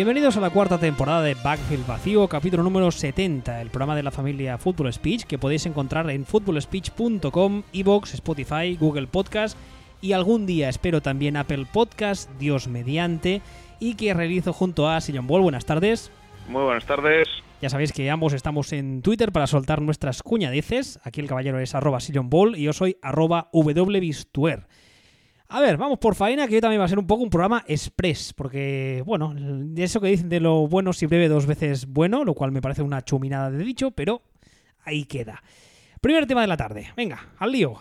Bienvenidos a la cuarta temporada de Backfield Vacío, capítulo número 70, el programa de la familia Football Speech que podéis encontrar en footballspeech.com, Evox, Spotify, Google Podcast y algún día espero también Apple Podcast, Dios mediante, y que realizo junto a Sillon Ball. Buenas tardes. Muy buenas tardes. Ya sabéis que ambos estamos en Twitter para soltar nuestras cuñadeces. Aquí el caballero es arroba Sillon Ball y yo soy arroba wbistuer. A ver, vamos por faena, que hoy también va a ser un poco un programa express, porque, bueno, eso que dicen de lo bueno si breve dos veces bueno, lo cual me parece una chuminada de dicho, pero ahí queda. Primer tema de la tarde, venga, al lío.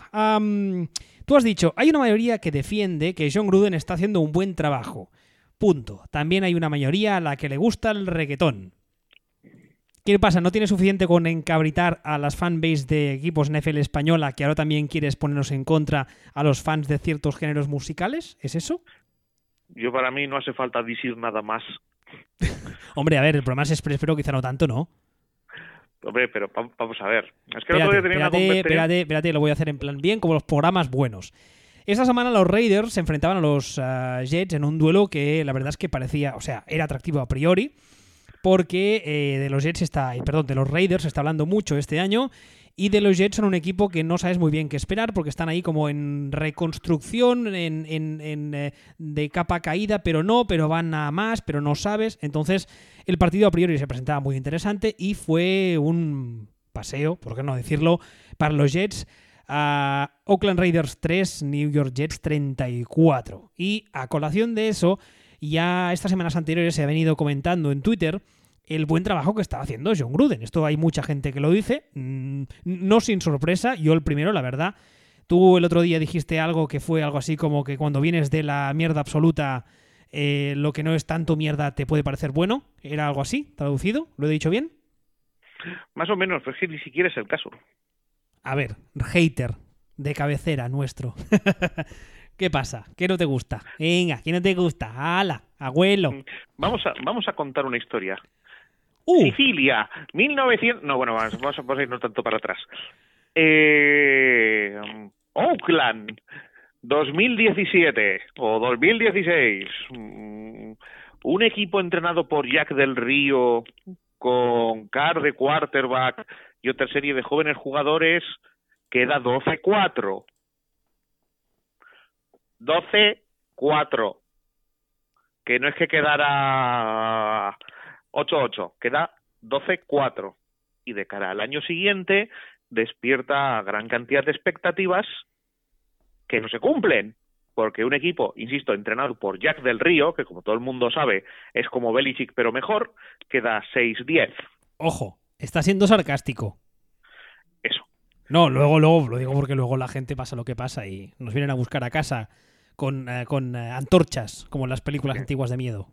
tú has dicho, hay una mayoría que defiende que John Gruden está haciendo un buen trabajo. Punto. También hay una mayoría a la que le gusta el reggaetón. ¿Qué pasa? ¿No tiene suficiente con encabritar a las fanbase de equipos NFL española que ahora también quieres ponernos en contra a los fans de ciertos géneros musicales? ¿Es eso? Yo para mí no hace falta decir nada más. Hombre, a ver, el programa es express, pero quizá no tanto, ¿no? Hombre, pero vamos a ver. Es que espérate, no espérate, espérate, espérate, lo voy a hacer en plan bien, como los programas buenos. Esta semana los Raiders se enfrentaban a los uh, Jets en un duelo que la verdad es que parecía, o sea, era atractivo a priori porque eh, de los Jets está, perdón, de los Raiders está hablando mucho este año y de los Jets son un equipo que no sabes muy bien qué esperar porque están ahí como en reconstrucción, en, en, eh, de capa caída, pero no, pero van a más, pero no sabes. Entonces el partido a priori se presentaba muy interesante y fue un paseo, por qué no decirlo, para los Jets. a Oakland Raiders 3, New York Jets 34. Y a colación de eso, ya estas semanas anteriores se ha venido comentando en Twitter el buen trabajo que estaba haciendo John Gruden. Esto hay mucha gente que lo dice, mm, no sin sorpresa, yo el primero, la verdad. Tú el otro día dijiste algo que fue algo así como que cuando vienes de la mierda absoluta, eh, lo que no es tanto mierda te puede parecer bueno. ¿Era algo así, traducido? ¿Lo he dicho bien? Más o menos, pero es que ni siquiera es el caso. A ver, hater de cabecera nuestro. ¿Qué pasa? ¿Qué no te gusta? Venga, ¿qué no te gusta? ¡Hala! Abuelo. Mm, vamos a, vamos a contar una historia. Uh. Sicilia, 1900... No, bueno, vamos, vamos a irnos tanto para atrás. Eh, Oakland, 2017 o 2016. Mm, un equipo entrenado por Jack del Río con Carr de quarterback y otra serie de jóvenes jugadores queda 12-4. 12-4. Que no es que quedara 8-8, queda 12-4. Y de cara al año siguiente despierta gran cantidad de expectativas que no se cumplen. Porque un equipo, insisto, entrenado por Jack del Río, que como todo el mundo sabe es como Belichick pero mejor, queda 6-10. Ojo, está siendo sarcástico. Eso. No, luego, luego, lo digo porque luego la gente pasa lo que pasa y nos vienen a buscar a casa con, eh, con eh, antorchas, como en las películas antiguas de miedo.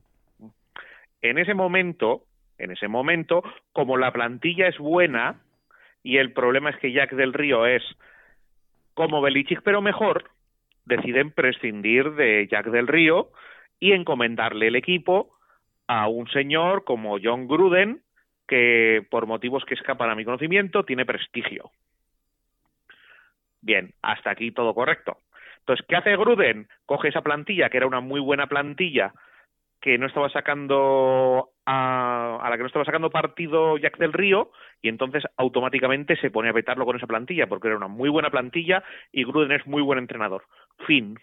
En ese momento, en ese momento, como la plantilla es buena y el problema es que Jack del Río es como Belichick pero mejor, deciden prescindir de Jack del Río y encomendarle el equipo a un señor como John Gruden, que por motivos que escapan a mi conocimiento tiene prestigio. Bien, hasta aquí todo correcto. Entonces, ¿qué hace Gruden? Coge esa plantilla, que era una muy buena plantilla, que no estaba sacando a, la que no estaba sacando partido Jack del Río y entonces automáticamente se pone a vetarlo con esa plantilla porque era una muy buena plantilla y Gruden es muy buen entrenador. Fin.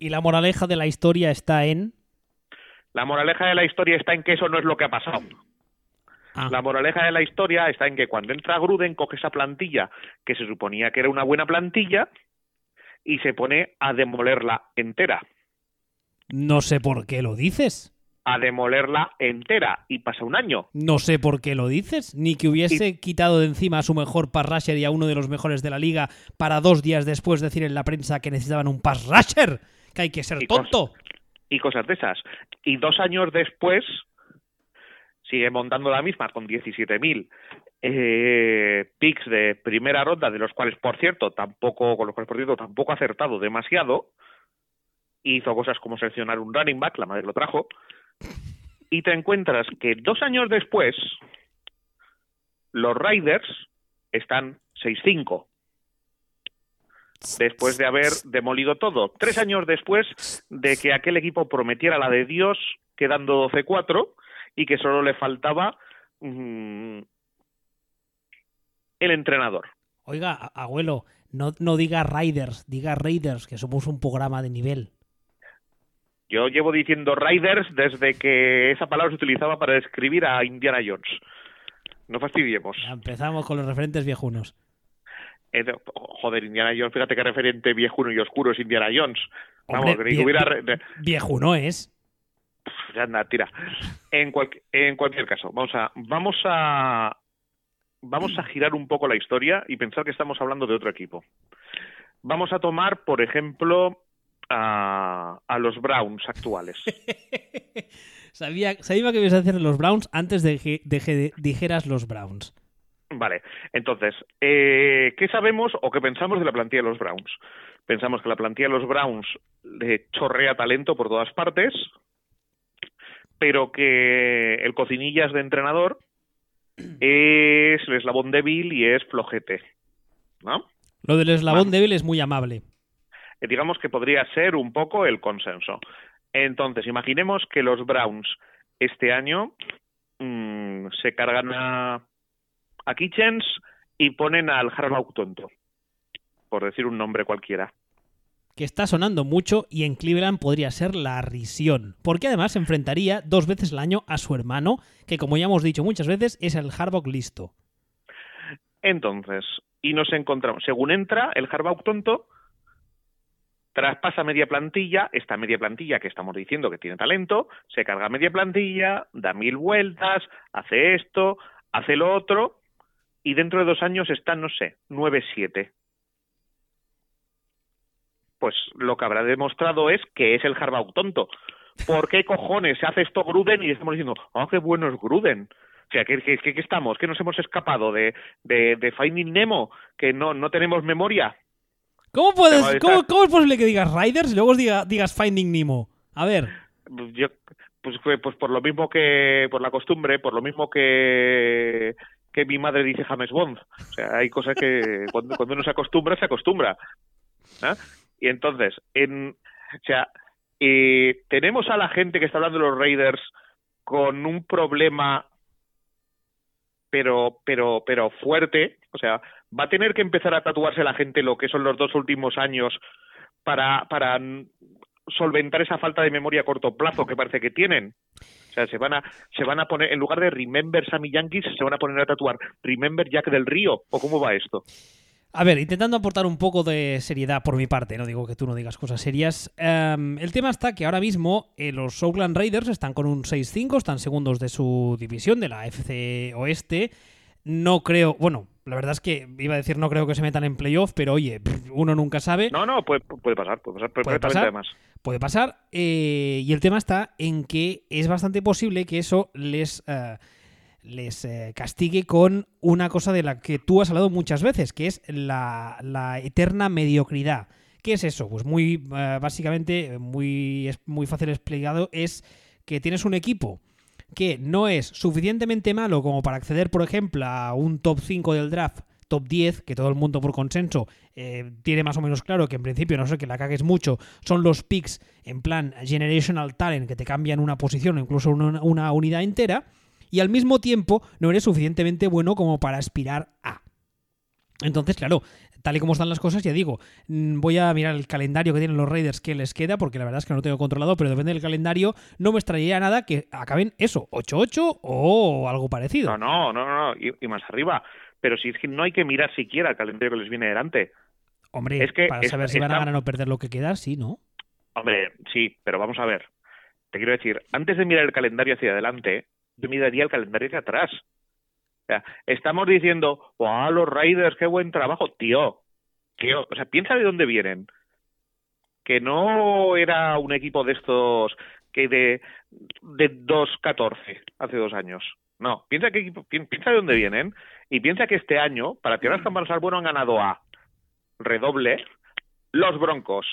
¿Y la moraleja de la historia está en? La moraleja de la historia está en que eso no es lo que ha pasado. Ah. La moraleja de la historia está en que cuando entra Gruden coge esa plantilla que se suponía que era una buena plantilla y se pone a demolerla entera. No sé por qué lo dices. A demolerla entera y pasa un año. No sé por qué lo dices. Ni que hubiese quitado de encima a su mejor pass rusher y a uno de los mejores de la liga para dos días después decir en la prensa que necesitaban un pass rusher. Que hay que ser tonto. y cosas de esas. Y dos años después sigue montando la misma con 17.000 eh, picks de primera ronda, de los cuales, por cierto, tampoco, con los cuales, por cierto, tampoco ha acertado demasiado. Hizo cosas como seleccionar un running back, la madre lo trajo. Y te encuentras que dos años después, los Riders están 6-5. después de haber demolido todo. Tres años después de que aquel equipo prometiera la de Dios, quedando 12-4, y que solo le faltaba mm, el entrenador. Oiga, abuelo, no, no diga Riders, diga Raiders, que somos un programa de nivel. Yo llevo diciendo Riders desde que esa palabra se utilizaba para describir a Indiana Jones. No fastidiemos. empezamos con los referentes viejunos. Eh, joder, Indiana Jones, fíjate qué referente viejuno y oscuro es Indiana Jones. Vamos, que hubiera... Viejuno es. Anda, tira. En, en cualquier caso, vamos a, vamos a vamos a girar un poco la historia y pensar que estamos hablando de otro equipo. Vamos a tomar, por ejemplo, a, los Browns actuales. sabía, sabía que ibas a decir los Browns antes de que dijeras los Browns. Vale, entonces, eh, ¿qué sabemos o qué pensamos de la plantilla de los Browns? Pensamos que la plantilla de los Browns le chorrea talento por todas partes, pero que el cocinillas de entrenador es el eslabón débil y es flojete. ¿no? Lo del eslabón débil es muy amable. Eh, digamos que podría ser un poco el consenso. Entonces, imaginemos que los Browns este año mm, se cargan a, a Kitchens y ponen al Harbaugh tonto, por decir un nombre cualquiera que está sonando mucho y en Cleveland podría ser la risión, porque además se enfrentaría dos veces al año a su hermano, que como ya hemos dicho muchas veces es el Harbaugh listo. Entonces, y nos encontramos, según entra el Harbaugh tonto, traspasa media plantilla, esta media plantilla que estamos diciendo que tiene talento, se carga media plantilla, da mil vueltas, hace esto, hace lo otro, y dentro de dos años está, no sé, 9-7 pues lo que habrá demostrado es que es el Harbaugh tonto. ¿Por qué cojones se hace esto Gruden y estamos diciendo, ah, qué bueno es Gruden? O sea, ¿qué, qué, estamos? ¿Que nos hemos escapado de, de, Finding Nemo? ¿Que no, no tenemos memoria? ¿Cómo, puedes, ¿cómo, es posible que digas Riders y luego digas Finding Nemo? A ver. Yo, pues, pues por lo mismo que, por la costumbre, por lo mismo que que mi madre dice James Bond. O sea, hay cosas que cuando, cuando uno se acostumbra, se acostumbra. ¿Ah? Y entonces, en, o sea, eh, tenemos a la gente que está hablando de los Raiders con un problema pero pero pero fuerte, o sea, va a tener que empezar a tatuarse la gente lo que son los dos últimos años para para solventar esa falta de memoria a corto plazo que parece que tienen. O sea, se van a se van a poner en lugar de Remember Sammy Yankees se van a poner a tatuar Remember Jack del Río o cómo va esto. A ver, intentando aportar un poco de seriedad por mi parte, no digo que tú no digas cosas serias. Em, el tema está que ahora mismo eh, los Oakland Raiders están con un 6-5, están segundos de su división, de la FC Oeste. No creo, bueno, la verdad es que iba a decir no creo que se metan en playoff, pero oye, uno nunca sabe. No, no, puede, pasar, puede pasar puede pasar, además. Puede pasar, eh, y el tema está en que es bastante posible que eso les... Eh, les eh, castigue con una cosa de la que tú has hablado muchas veces, que es la, eterna mediocridad. ¿Qué es eso? Pues muy eh, básicamente, muy, muy fácil explicado, es que tienes un equipo que no es suficientemente malo como para acceder, por ejemplo, a un top 5 del draft, top 10, que todo el mundo por consenso eh, tiene más o menos claro que en principio, no sé que la cagues mucho, son los picks en plan generational talent que te cambian una posición o incluso una unidad entera y al mismo tiempo no eres suficientemente bueno como para aspirar a. Entonces, claro, tal y como están las cosas, ya digo, mm, voy a mirar el calendario que tienen los Raiders que les queda, porque la verdad es que no lo tengo controlado, pero depende del calendario, no me extrañaría nada que acaben eso, 8-8 o algo parecido. No, no, no, no, y, más arriba. Pero si es que no hay que mirar siquiera el calendario que les viene delante. Hombre, es que para saber si van a ganar o perder lo que queda, sí, ¿no? Hombre, sí, pero vamos a ver. Te quiero decir, antes de mirar el calendario hacia adelante, yo miraría el calendario de atrás. O sea, estamos diciendo, ¡wow, los Raiders, qué buen trabajo! Tío, tío, o sea, piensa de dónde vienen. Que no era un equipo de estos que de, de 2-14 hace dos años. No, piensa, que, piensa de dónde vienen y piensa que este año, para tirar las campanas al bueno, han ganado a redoble los Broncos,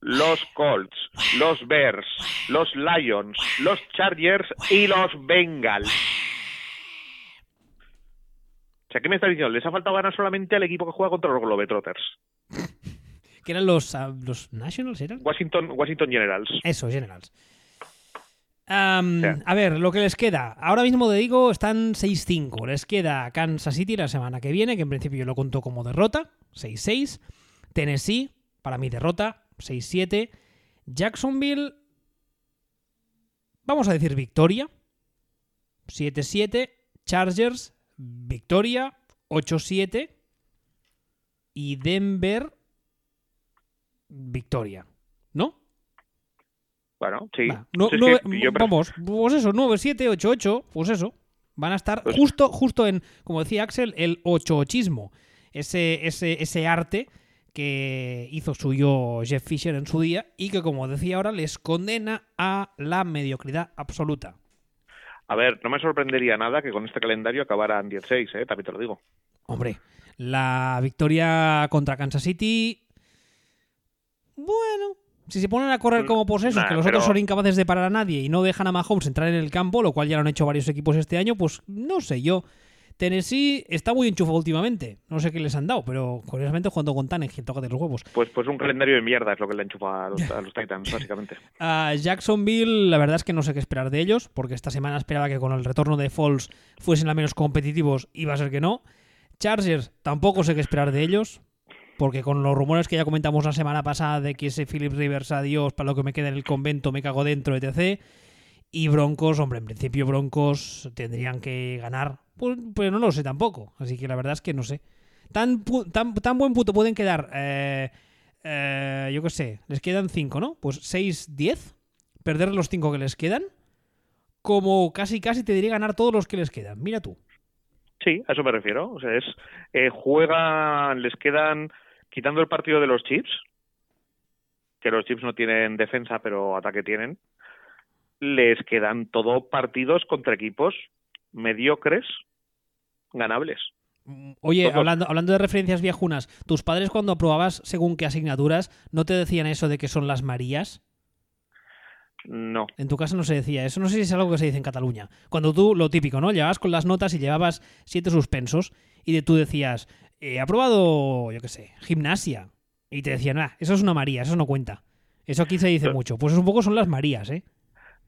los Colts, los Bears, los Lions, los Chargers y los Bengals. O sea, ¿qué me está diciendo? Les ha faltado ganar solamente al equipo que juega contra los Globetrotters. Que eran los, ah, los Nationals, ¿eran? Washington, Washington Generals. Eso, Generals. A ver, lo que les queda. Ahora mismo te digo, están 6-5. Les queda Kansas City la semana que viene, que en principio yo lo cuento como derrota, 6-6. Tennessee, para mi derrota, 6-7. Jacksonville, vamos a decir victoria, 7-7. Chargers, victoria, 8-7. Y Denver, victoria. ¿No? Bueno, sí. Vamos, pues eso, 9, 7, 8, 8, pues eso. Van a estar pues justo, justo en, como decía Axel, el ochoochismo. Ese, ese, ese arte que hizo suyo Jeff Fisher en su día y que, como decía ahora, les condena a la mediocridad absoluta. A ver, no me sorprendería nada que con este calendario acabaran 16, ¿eh? también te lo digo. Hombre, la victoria contra Kansas City. Bueno, si se ponen a correr como posesos, que los otros son incapaces de parar a nadie y no dejan a Mahomes entrar en el campo, lo cual ya lo han hecho varios equipos este año, pues no sé yo. Tennessee está muy enchufado últimamente. No sé qué les han dado, pero curiosamente jugando con Tannehill, toca de los huevos. Pues, pues un calendario de mierda es lo que le enchufa a los, Titans, básicamente. A Jacksonville, la verdad es que no sé qué esperar de ellos, porque esta semana esperaba que con el retorno de Falls fuesen al menos competitivos y va a ser que no. Chargers, tampoco sé qué esperar de ellos porque con los rumores que ya comentamos la semana pasada de que ese Philip Rivers adiós para lo que me queda en el convento me cago dentro, etc. Y Broncos, hombre, en principio Broncos tendrían que ganar, pues, pero no lo sé tampoco. Así que la verdad es que no sé. Tan, tan, tan buen puto pueden quedar, eh, eh, yo qué sé, les quedan 5, ¿no? Pues 6, 10, perder los 5 que les quedan, como casi casi te diría ganar todos los que les quedan. Mira tú. Sí, a eso me refiero. O sea, es eh, juegan, les quedan quitando el partido de los Chips, que los Chips no tienen defensa, pero ataque tienen, les quedan todo partidos contra equipos mediocres, ganables. Oye, hablando, hablando de referencias viejunas, ¿tus padres cuando aprobabas según qué asignaturas no te decían eso de que son las Marías? No. En tu casa no se decía eso. No sé si es algo que se dice en Cataluña. Cuando tú, lo típico, ¿no? Llevabas con las notas y llevabas siete suspensos y de tú decías, he aprobado, yo qué sé, gimnasia. Y te decían, ah, eso es una María, eso no cuenta. Eso aquí se dice mucho. Pues un poco son las Marías, ¿eh?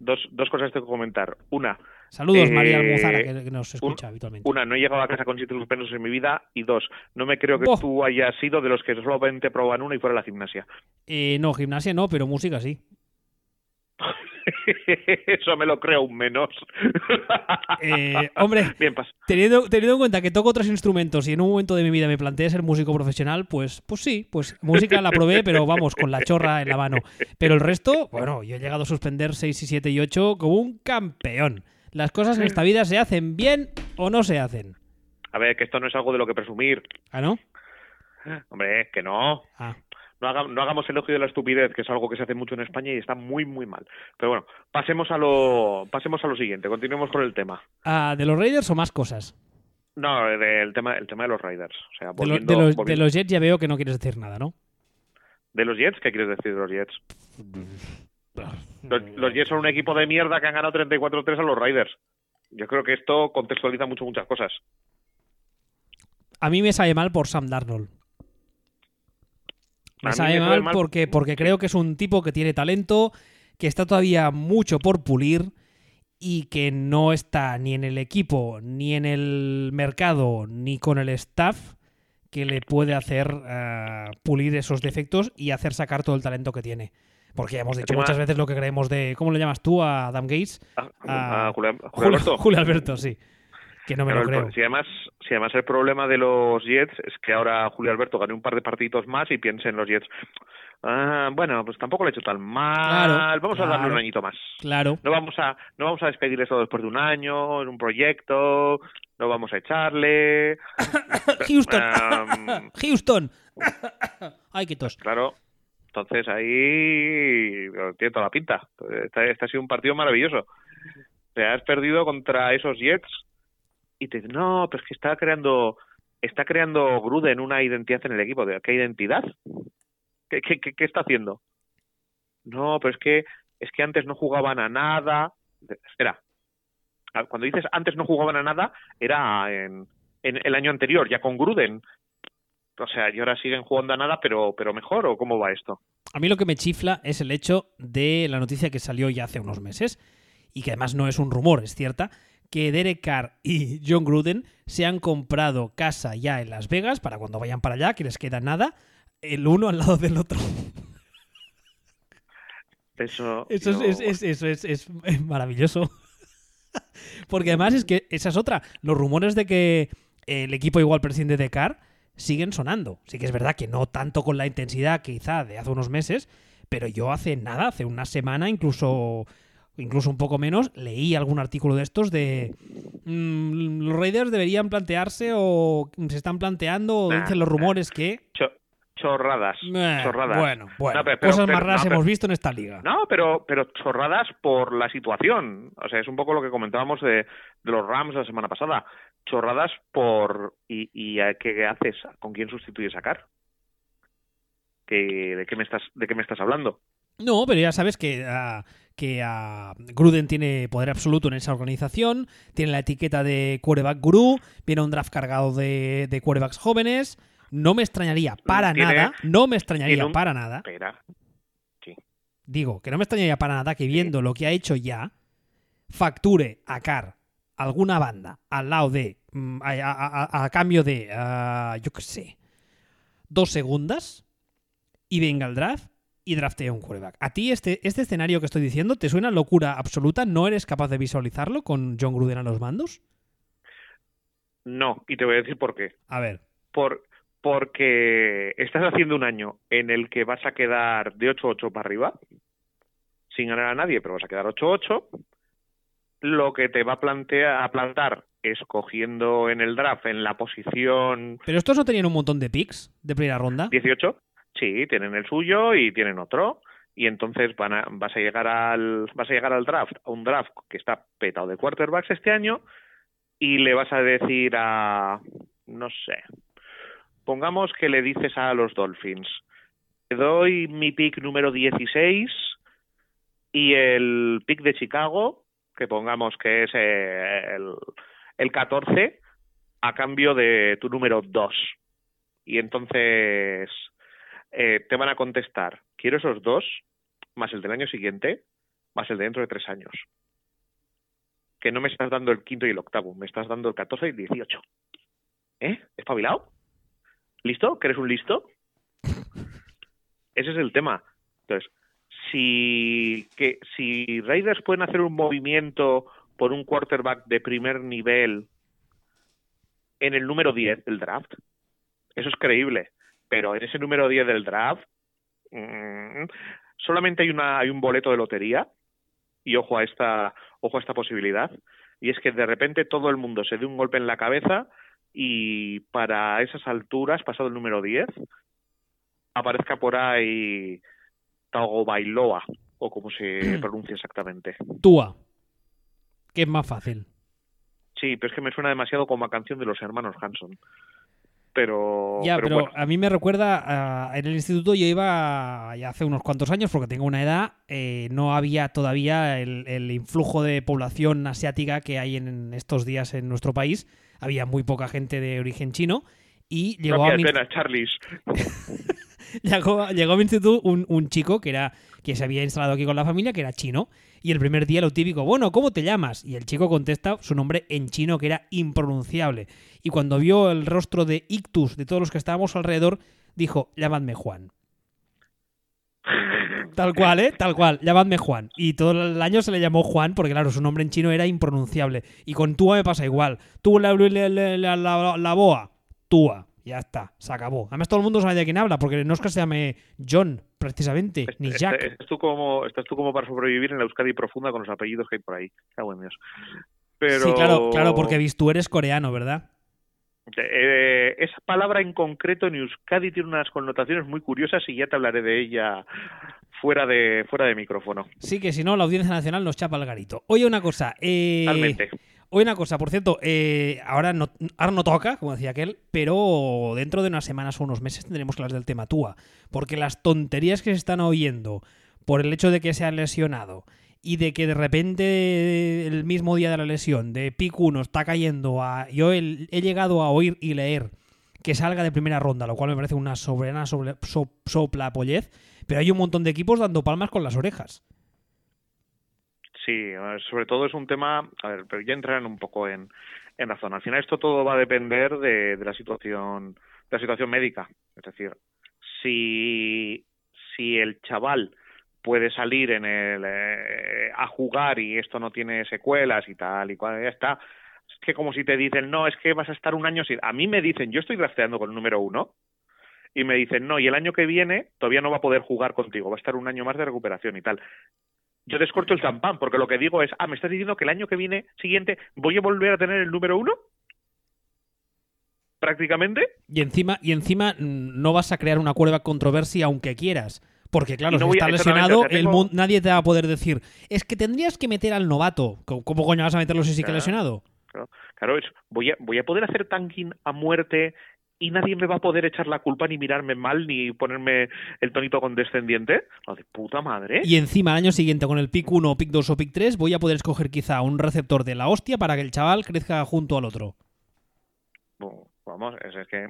Dos, dos cosas tengo que comentar. Una. Saludos, María eh, Almuzara, que, nos escucha habitualmente. Una, no he llegado a casa con siete suspensos en mi vida. Y dos, no me creo que tú hayas sido de los que solamente proban una y fuera la gimnasia. Eh, no, gimnasia no, pero música sí. Eso me lo creo un menos. Eh, hombre, teniendo, teniendo en cuenta que toco otros instrumentos y en un momento de mi vida me planteé ser músico profesional, pues, pues sí, pues música la probé, pero vamos, con la chorra en la mano. Pero el resto, bueno, yo he llegado a suspender 6 y 7 y 8 como un campeón. Las cosas en esta vida se hacen bien o no se hacen. A ver, que esto no es algo de lo que presumir. ¿Ah, no? Hombre, que no. Ah no, hagamos, no hagamos elogio de la estupidez, que es algo que se hace mucho en España y está muy, muy mal. Pero bueno, pasemos a lo, pasemos a lo siguiente, continuemos con el tema. Ah, ¿De los Raiders o más cosas? No, del tema, el tema de los Raiders. O sea, de, los, de los Jets ya veo que no quieres decir nada, ¿no? ¿De los Jets? ¿Qué quieres decir de los Jets? Los, Jets son un equipo de mierda que han ganado 34-3 a los Raiders. Yo creo que esto contextualiza mucho muchas cosas. A mí me sale mal por Sam Darnold. Me sabe mal, Porque, porque creo que es un tipo que tiene talento, que está todavía mucho por pulir y que no está ni en el equipo, ni en el mercado, ni con el staff que le puede hacer eh, pulir esos defectos y hacer sacar todo el talento que tiene. Porque ya hemos dicho muchas veces lo que creemos de. ¿Cómo le llamas tú a Adam Gates? A, Julio, Alberto. Julio Alberto, sí. Que no me lo creo. Si además, si además el problema de los Jets es que ahora Julio Alberto gane un par de partiditos más y piense en los Jets. Ah, bueno, pues tampoco le he hecho tan mal. vamos a darle un añito más. Claro. No vamos a, no vamos a despedir esto después de un año, en un proyecto. No vamos a echarle. Houston. Houston. Ay, qué tos. Claro. Entonces ahí tiene toda la pinta. Este, este ha sido un partido maravilloso. Te has perdido contra esos Jets y te dicen, no, pero es que está creando, está creando Gruden una identidad en el equipo. ¿Qué identidad? ¿Qué, qué, qué, está haciendo? No, pero es que, es que antes no jugaban a nada. Espera, cuando dices antes no jugaban a nada, era en, en el año anterior, ya con Gruden. O sea, ¿y ahora siguen jugando a nada, pero, pero mejor o cómo va esto? A mí lo que me chifla es el hecho de la noticia que salió ya hace unos meses, y que además no es un rumor, es cierta, que Derek Carr y John Gruden se han comprado casa ya en Las Vegas para cuando vayan para allá, que les queda nada, el uno al lado del otro. Eso, Eso, yo- es, es- eso es, es- es maravilloso. Porque además es que esa es otra. Los rumores de que el equipo igual prescinde de Carr siguen sonando. Sí que es verdad que no tanto con la intensidad quizá de hace unos meses, pero yo hace nada, hace una semana, incluso incluso un poco menos, leí algún artículo de estos de mm, los Raiders deberían plantearse o se están planteando o Nah, dicen los nah. rumores que cho- chorradas, Eh, chorradas. bueno, bueno, No, pero- pero- cosas más raras no, hemos visto en esta liga. No, pero, pero chorradas por la situación. O sea, es un poco lo que comentábamos de, de los Rams la semana pasada. Chorradas por... ¿Y, y a qué haces? ¿Con quién sustituyes a Carr? ¿Qué- ¿De qué me estás, de qué me estás hablando? No, pero ya sabes que, ah, que ah, Gruden tiene poder absoluto en esa organización, tiene la etiqueta de quarterback gurú, viene un draft cargado de, de quarterbacks jóvenes. No me extrañaría para Tiene- nada, no me extrañaría un- para nada, Espera. digo, que no me extrañaría para nada que viendo lo que ha hecho ya, facture a Carr alguna banda al lado de, mm, a, a- a- a cambio de, ah, yo qué sé, dos segundas y venga el draft y draftee un quarterback. ¿A ti este, este escenario que estoy diciendo te suena locura absoluta? ¿No eres capaz de visualizarlo con John Gruden a los mandos? No, y te voy a decir por qué. A ver, Por, porque estás haciendo un año en el que vas a quedar de 8-8 para arriba, sin ganar a nadie, pero vas a quedar 8-8. Lo que te va a, plantear, a plantar escogiendo en el draft en la posición ¿pero estos no tenían un montón de picks de primera ronda? 18, sí, tienen el suyo y tienen otro. Y entonces van a, vas a llegar al vas a llegar al draft, a un draft que está petado de quarterbacks este año y le vas a decir a no sé. Pongamos que le dices a los Dolphins, te doy mi pick número 16 y el pick de Chicago, que pongamos que es el, el 14, a cambio de tu número 2. Y entonces eh, te van a contestar, quiero esos dos, más el del año siguiente, más el de dentro de tres años. Que no me estás dando el quinto y el octavo, me estás dando el 14 y el 18. ¿Eh? ¿Espabilado? ¿Listo? ¿Que eres un listo? Ese es el tema. Entonces, si, que, si Raiders pueden hacer un movimiento por un quarterback de primer nivel en el número 10 del draft, eso es creíble. Pero en ese número 10 del draft, mm, solamente hay, una, hay un boleto de lotería, y ojo a esta, ojo a esta posibilidad, y es que de repente todo el mundo se dé un golpe en la cabeza y para esas alturas, pasado el número 10, aparezca por ahí Tago Bailoa, o como se pronuncia exactamente. Tua, que es más fácil. Sí, pero es que me suena demasiado como a canción de los hermanos Hanson. Pero, Ya, pero pero, bueno, a mí me recuerda, a- en el instituto yo iba ya hace unos cuantos años, porque tengo una edad, eh, no había todavía el, el influjo de población asiática que hay en estos días en nuestro país. Había muy poca gente de origen chino y llegó a mi, venas, Charlies. llegó, llegó a mi instituto un, chico que era que se había instalado aquí con la familia, que era chino, y el primer día lo típico, bueno, ¿cómo te llamas? Y el chico contesta su nombre en chino, que era impronunciable. Y cuando vio el rostro de ictus de todos los que estábamos alrededor, dijo, llamadme Juan. Tal cual, ¿eh? Tal cual, llamadme Juan. Y todo el año se le llamó Juan porque, claro, su nombre en chino era impronunciable. Y con Tua me pasa igual. Tú la, la, la- la boa, Tua. Ya está, se acabó. Además todo el mundo sabe de quién habla, porque no es que se llame John, precisamente, ni Est- Jack. est- Estás tú, como, estás tú como para sobrevivir en la Euskadi profunda con los apellidos que hay por ahí. Cago en Dios. Pero... Sí, claro, claro, porque tú eres coreano, ¿verdad? Eh, esa palabra en concreto en Euskadi tiene unas connotaciones muy curiosas y ya te hablaré de ella fuera de fuera de micrófono. Sí, que si no, la Audiencia Nacional nos chapa el garito. Oye, una cosa. Eh, Totalmente. Oye, una cosa, por cierto, eh, ahora, no, ahora no toca, como decía aquel, pero dentro de unas semanas o unos meses tendremos que hablar del tema Túa. Porque las tonterías que se están oyendo por el hecho de que se ha lesionado y de que de repente el mismo día de la lesión de pick 1 está cayendo a... Yo he, llegado a oír y leer que salga de primera ronda, lo cual me parece una soberana sobre, sopla pollez, pero hay un montón de equipos dando palmas con las orejas. Sí, sobre todo es un tema, a ver, pero ya entrarán un poco en, en razón. Al final esto todo va a depender de, de la situación de la situación médica. Es decir, si, si el chaval puede salir en el, eh, a jugar y esto no tiene secuelas y tal y cual ya está, es que como si te dicen, no, es que vas a estar un año sin... A mí me dicen, yo estoy drafteando con el número uno y me dicen, no, y el año que viene todavía no va a poder jugar contigo, va a estar un año más de recuperación y tal. Yo descorto el champán porque lo que digo es, ah, me estás diciendo que el año que viene, siguiente, voy a volver a tener el número uno prácticamente. Y encima, y encima mm, no vas a crear una cuerda controversia aunque quieras. Porque claro, si está lesionado, el nadie te va a poder decir, es que tendrías que meter al novato. ¿Cómo coño vas a meterlo si sí que lesionado? Claro, es, voy, a, voy a poder hacer tanking a muerte y nadie me va a poder echar la culpa ni mirarme mal ni ponerme el tonito condescendiente. Lo de puta madre. Y encima, al año siguiente, con el pick 1, pick 2 o pick 3, voy a poder escoger quizá un receptor de la hostia para que el chaval crezca junto al otro. vamos, es, que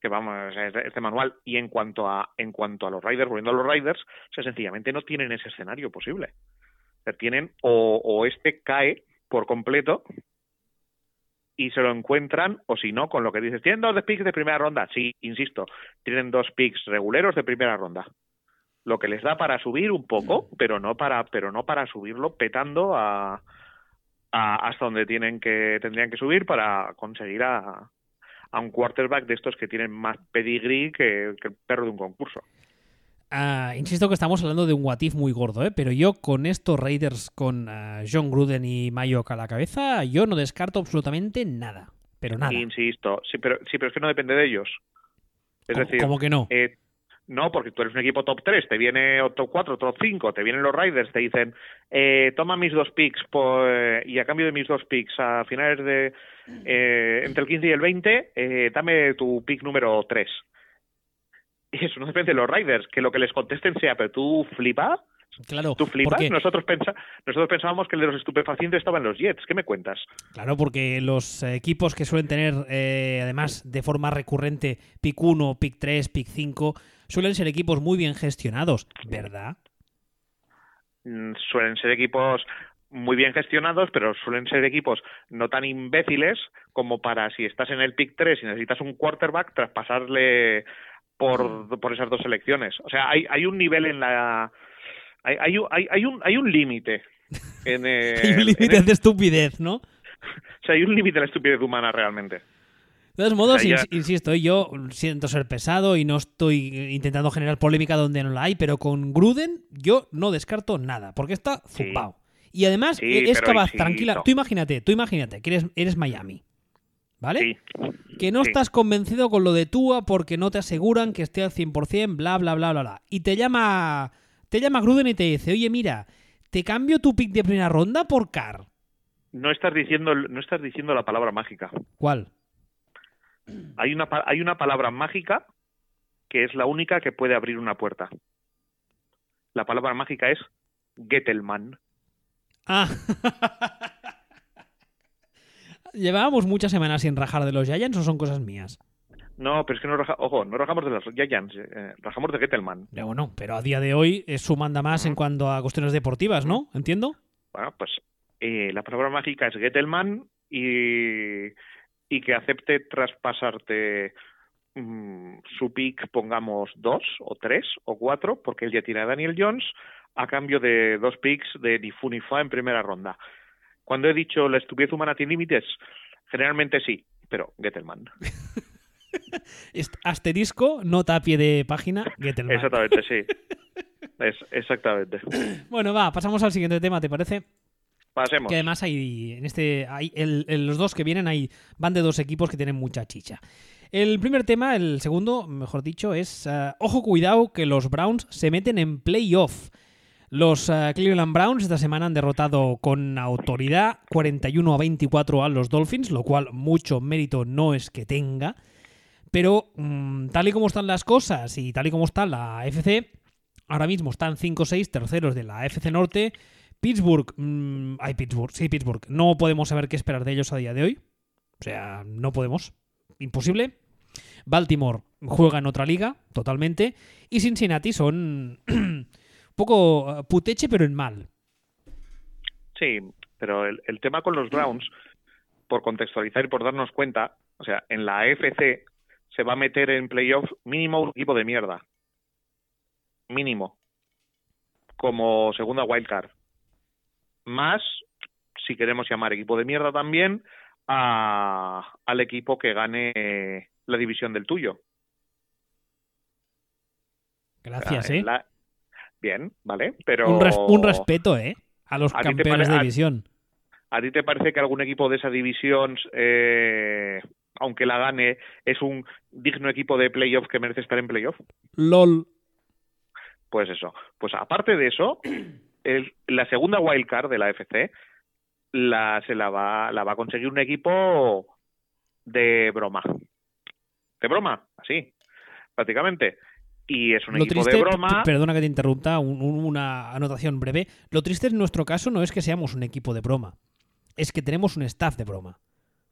que vamos, este manual. Y en cuanto a en cuanto a los riders, volviendo a los riders, o sencillamente no tienen ese escenario posible. O tienen o, o este cae por completo y se lo encuentran, o si no, con lo que dices, tienen dos picks de primera ronda. Sí, insisto, tienen dos picks reguleros de primera ronda. Lo que les da para subir un poco, pero no para, pero no para subirlo petando a, hasta donde tienen que, tendrían que subir para conseguir a, a un quarterback de estos que tienen más pedigree que, que el perro de un concurso. Ah, insisto que estamos hablando de un what muy gordo, ¿eh? pero yo con estos Raiders, con uh, John Gruden y Mayock a la cabeza, yo no descarto absolutamente nada. Pero nada. Insisto, sí, pero, sí, pero es que no depende de ellos. Es decir, ¿cómo que no? Eh, no, porque tú eres un equipo top 3, te viene top 4, top 5, te vienen los Raiders, te dicen, eh, toma mis dos picks por, y a cambio de mis dos picks a finales de, eh, entre el 15 y el 20, eh, dame tu pick número 3 eso no depende de los riders, que lo que les contesten sea, pero tú flipas. Claro, ¿Tú flipas? Nosotros, nosotros pensábamos que el de los estupefacientes estaba en los Jets. ¿Qué me cuentas? Claro, porque los equipos que suelen tener, eh, además, de forma recurrente, pick 1, pick 3, pick 5, suelen ser equipos muy bien gestionados, ¿verdad? Mm, suelen ser equipos muy bien gestionados, pero suelen ser equipos no tan imbéciles como para si estás en el pick 3 y necesitas un quarterback, traspasarle por, por esas dos elecciones. O sea, hay, hay un nivel en la... Hay, hay, hay, hay un, hay un límite. En, hay un límite de estupidez, ¿no? o sea, hay un límite de la estupidez humana realmente. De todos modos, insisto, yo siento ser pesado y no estoy intentando generar polémica donde no la hay, pero con Gruden yo no descarto nada, porque está zumbao. Y además es capaz, tranquila, tú imagínate, tú imagínate que eres, eres Miami, ¿vale? Que no estás convencido con lo de Tua porque no te aseguran que esté al 100%, bla, bla, bla, bla, bla. Y te llama, te llama Gruden y te dice, oye, mira, te cambio tu pick de primera ronda por Carr. No estás diciendo, no estás diciendo la palabra mágica. ¿Cuál? Hay una, hay una palabra mágica que es la única que puede abrir una puerta. La palabra mágica es Gettelman. Ah. ¿Llevábamos muchas semanas sin rajar de los Giants o son cosas mías? No, pero es que no ojo, no rajamos de los Giants, eh, rajamos de Gettelman. Ya, bueno, pero a día de hoy es su manda más en cuanto a cuestiones deportivas, ¿no? ¿Entiendo? Bueno, pues eh, la palabra mágica es Gettelman y, y que acepte traspasarte mm, su pick, pongamos dos o tres o cuatro, porque él ya tiene a Daniel Jones, a cambio de dos picks de Difunifa en primera ronda. Cuando he dicho la estupidez humana tiene límites, generalmente sí, pero Gettelman. Asterisco, nota a pie de página, Gettelman. Exactamente, sí. Es, exactamente. Bueno, va, pasamos al siguiente tema, ¿te parece? Pasemos. Que además hay en este hay los dos que vienen hay van de dos equipos que tienen mucha chicha. El primer tema, el segundo, mejor dicho, es eh, ojo cuidado que los Browns se meten en playoff. Los eh, Cleveland Browns esta semana han derrotado con autoridad 41 a 24 a los Dolphins, lo cual mucho mérito no es que tenga. Pero mm, tal y como están las cosas y tal y como está la FC, ahora mismo están 5-6 terceros de la FC Norte. Pittsburgh, mm, ay Pittsburgh, sí Pittsburgh, no podemos saber qué esperar de ellos a día de hoy. O sea, no podemos. Imposible. Baltimore juega en otra liga, totalmente. Y Cincinnati son poco eh, puteche, pero en mal. Sí, pero el, el tema con los Browns, por contextualizar y por darnos cuenta, o sea, en la AFC se va a meter en playoff mínimo un equipo de mierda. Mínimo. Como segunda wildcard. Más, si queremos llamar equipo de mierda también, a, al equipo que gane la división del tuyo. Gracias, ¿eh? La... Bien, vale, pero... Un, res un, respeto, ¿eh? A los ¿A campeones de división. ¿A, ¿A ti te parece que algún equipo de esa división, eh, aunque la gane, es un digno equipo de playoff que merece estar en playoff? LOL. Pues eso. Pues aparte de eso, el, la segunda wildcard de la FC la, se la va, la va a conseguir un equipo de broma. De broma, así, prácticamente. Y es un Lo equipo triste, de broma. Perdona que te interrumpa, un, un, una anotación breve. Lo triste en nuestro caso no es que seamos un equipo de broma, es que tenemos un staff de broma.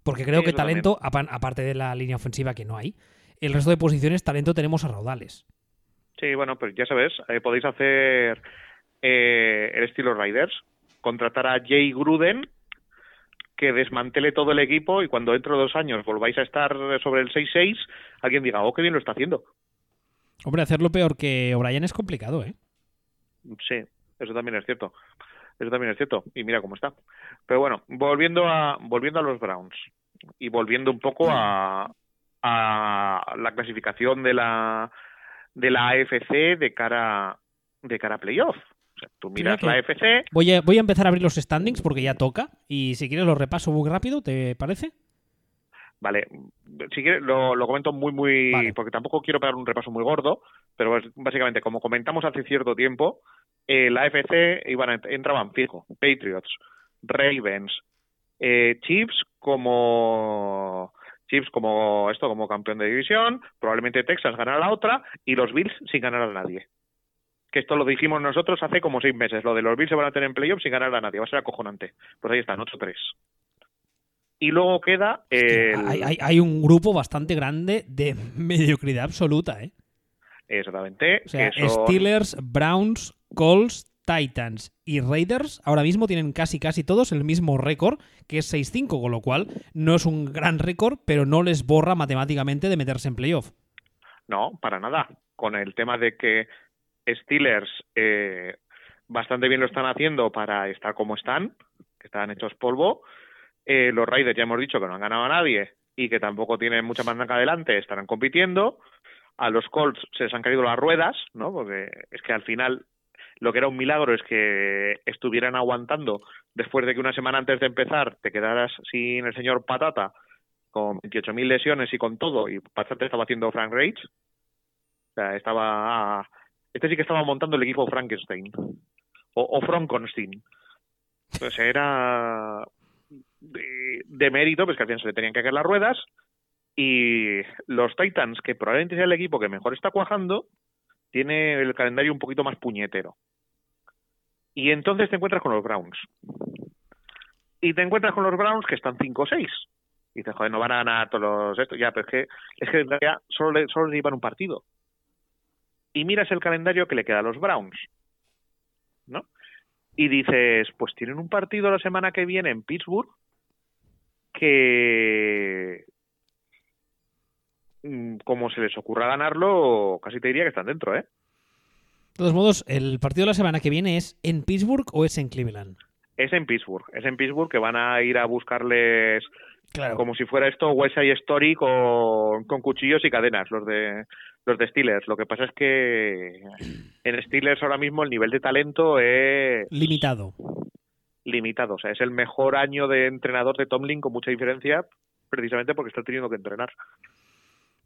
Porque creo Sí, que talento, apa- aparte de la línea ofensiva que no hay, el resto de posiciones, talento tenemos a raudales. Sí, bueno, pues ya sabes, eh, podéis hacer eh, el estilo Riders, contratar a Jay Gruden, que desmantele todo el equipo y cuando dentro de dos años volváis a estar sobre el 6-6, alguien diga, oh, qué bien lo está haciendo. Hombre, hacerlo peor que O'Brien es complicado, ¿eh? Sí, eso también es cierto. Eso también es cierto. Y mira cómo está. Pero bueno, volviendo a, volviendo a los Browns y volviendo un poco a, a la clasificación de la de la AFC de cara de cara a playoff. O sea, tú miras la AFC, Voy a, voy a empezar a abrir los standings porque ya toca. Y si quieres lo repaso muy rápido, ¿te parece? Vale, si quieres lo, lo comento muy muy Vale. porque tampoco quiero pegar un repaso muy gordo, pero es- básicamente como comentamos hace cierto tiempo, eh, la AFC iban a- entraban fijo, Patriots, Ravens, eh, Chiefs como Chiefs como esto como campeón de división, probablemente Texas ganará la otra y los Bills sin ganar a nadie. Que esto lo dijimos nosotros hace como seis meses. Lo de los Bills se van a tener en playoffs sin ganar a nadie. Va a ser acojonante. Pues ahí están, 8-3. Y luego queda el... Hay, hay- hay un grupo bastante grande de mediocridad absoluta, ¿eh? Exactamente. O sea, que son- Steelers, Browns, Colts, Titans y Raiders ahora mismo tienen casi casi todos el mismo récord, que es 6-5, con lo cual no es un gran récord, pero no les borra matemáticamente de meterse en playoff. No, para nada. Con el tema de que Steelers eh, bastante bien lo están haciendo para estar como están, que están hechos polvo. Eh, los Raiders ya hemos dicho que no han ganado a nadie y que tampoco tienen mucha más adelante, estarán compitiendo. A los Colts se les han caído las ruedas, ¿no? Porque es que al final lo que era un milagro es que estuvieran aguantando después de que una semana antes de empezar te quedaras sin el señor Patata con 28.000 lesiones y con todo, y bastante estaba haciendo Frank Reich. O sea, estaba. Este sí que estaba montando el equipo Frankenstein. O, o Frankenstein. Pues era. De, de mérito, pues que al final se le tenían que caer las ruedas. Y los Titans, que probablemente sea el equipo que mejor está cuajando, tiene el calendario un poquito más puñetero. Y entonces te encuentras con los Browns. Y te encuentras con los Browns que están 5-6. Y dices, joder, no van a ganar todos los esto. Ya, pero es que, es que solo le, solo le llevan un partido. Y miras el calendario que le queda a los Browns. ¿No? Y dices, pues tienen un partido la semana que viene en Pittsburgh que mm, como se les ocurra ganarlo, casi te diría que están dentro, ¿eh? De todos modos, ¿el partido de la semana que viene es en Pittsburgh o es en Cleveland? Es en Pittsburgh, es en Pittsburgh que van a ir a buscarles Claro. como si fuera esto West Side Story con, con cuchillos y cadenas, los de los de Steelers. Lo que pasa es que en Steelers ahora mismo el nivel de talento es Limitado. Limitado. O sea, es el mejor año de entrenador de Tomlin con mucha diferencia, precisamente porque está teniendo que entrenar.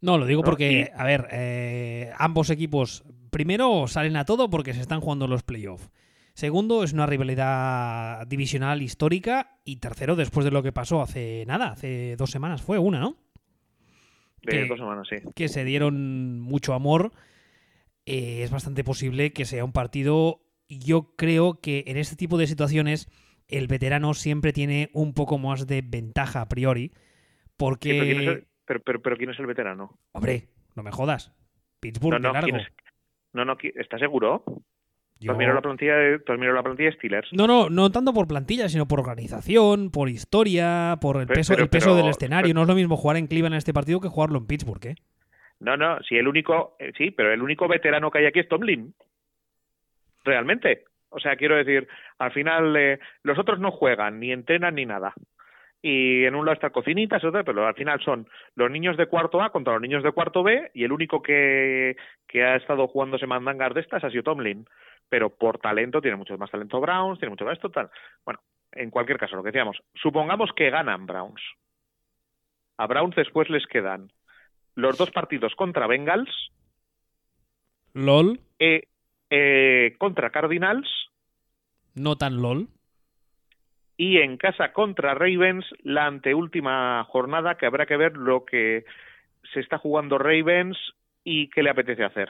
No, lo digo ¿no? porque, a ver, eh, ambos equipos, primero, salen a todo porque se están jugando los playoffs. Segundo, es una rivalidad divisional histórica. Y tercero, después de lo que pasó hace nada, hace dos semanas, fue una, ¿no? De Que- dos semanas, sí. Que se dieron mucho amor. eh, es bastante posible que sea un partido. Yo creo que en este tipo de situaciones el veterano siempre tiene un poco más de ventaja a priori. Sí, Porque. pero ¿quién, es el, Pero, pero, pero ¿quién es el veterano? Hombre, no me jodas. Pittsburgh no, no, largo. ¿quién es? No, no, ¿qui- ¿estás seguro? Yo- ¿Tú has mirado la plantilla de, la plantilla Steelers? No, no, no tanto por plantilla, sino por organización, por historia, por el peso, pero- el peso pero- del escenario. No es lo mismo jugar en Cleveland en este partido que jugarlo en Pittsburgh, ¿eh? No, no, sí, el único, eh, sí, pero el único veterano que hay aquí es Tomlin. Realmente. O sea, quiero decir, al final eh, los otros no juegan, ni entrenan, ni nada. Y en un lado está Cocinitas, otro, pero al final son los niños de cuarto A contra los niños de cuarto B, y el único que, que ha estado jugándose mandangas de estas ha sido Tomlin. Pero por talento, tiene mucho más talento Browns, tiene mucho más total. Bueno, en cualquier caso, lo que decíamos, supongamos que ganan Browns. A Browns después les quedan los dos partidos contra Bengals, LOL, eh, eh, contra Cardinals no tan LOL. y en casa contra Ravens la anteúltima jornada que habrá que ver lo que se está jugando Ravens y qué le apetece hacer.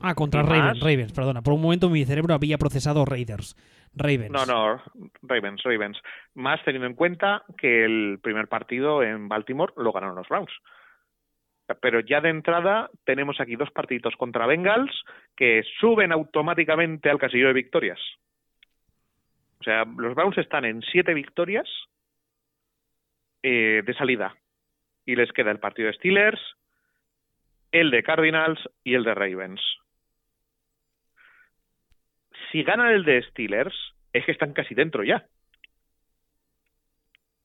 Ah, contra ¿Y Ravens? Ravens, perdona. Por un momento mi cerebro había procesado Raiders. Ravens. No, no, Ravens, Ravens. Más teniendo en cuenta que el primer partido en Baltimore lo ganaron los Browns. Pero ya de entrada tenemos aquí dos partidos contra Bengals que suben automáticamente al casillo de victorias. O sea, los Browns están en siete victorias eh, de salida. Y les queda el partido de Steelers, el de Cardinals y el de Ravens. Si ganan el de Steelers, es que están casi dentro ya.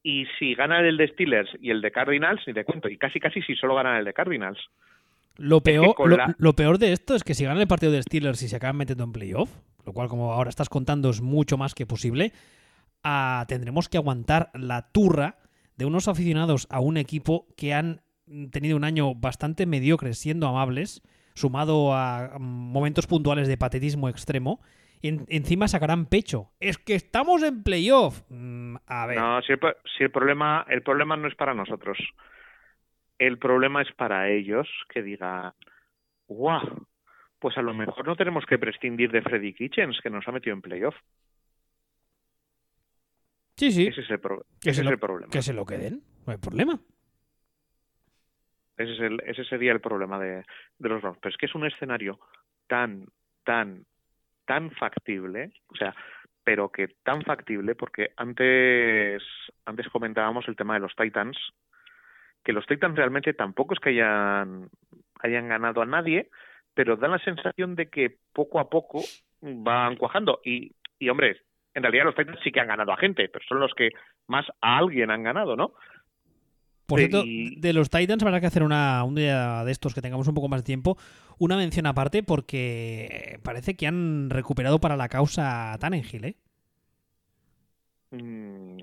Y si ganan el de Steelers y el de Cardinals, ni te cuento. Y casi casi si solo ganan el de Cardinals. Lo peor, lo, la- lo peor de esto es que si ganan el partido de Steelers y se acaban metiendo en playoff, lo cual como ahora estás contando es mucho más que posible, ah, tendremos que aguantar la turra de unos aficionados a un equipo que han tenido un año bastante mediocre siendo amables, sumado a mm, momentos puntuales de patetismo extremo, y en- encima sacarán pecho. Es que estamos en playoff. Mm, a ver. No, si el, si el problema, el problema no es para nosotros. El problema es para ellos que digan, guau, pues a lo mejor no tenemos que prescindir de Freddy Kitchens, que nos ha metido en playoff. sí, sí. Ese es el, pro- Que ese se es lo- el problema. Que se lo queden. No hay problema. Ese, es el, ese sería el problema de, de los Browns. Pero es que es un escenario tan, tan, tan factible, o sea, pero que tan factible, porque antes, antes comentábamos el tema de los Titans, que los Titans realmente tampoco es que hayan, hayan ganado a nadie, pero dan la sensación de que poco a poco van cuajando. Y, y hombre, en realidad los Titans sí que han ganado a gente, pero son los que más a alguien han ganado, ¿no? Por Eh, cierto, de los Titans habrá que hacer una, un día de estos que tengamos un poco más de tiempo, una mención aparte porque parece que han recuperado para la causa Tannenhill, ¿eh? Mm,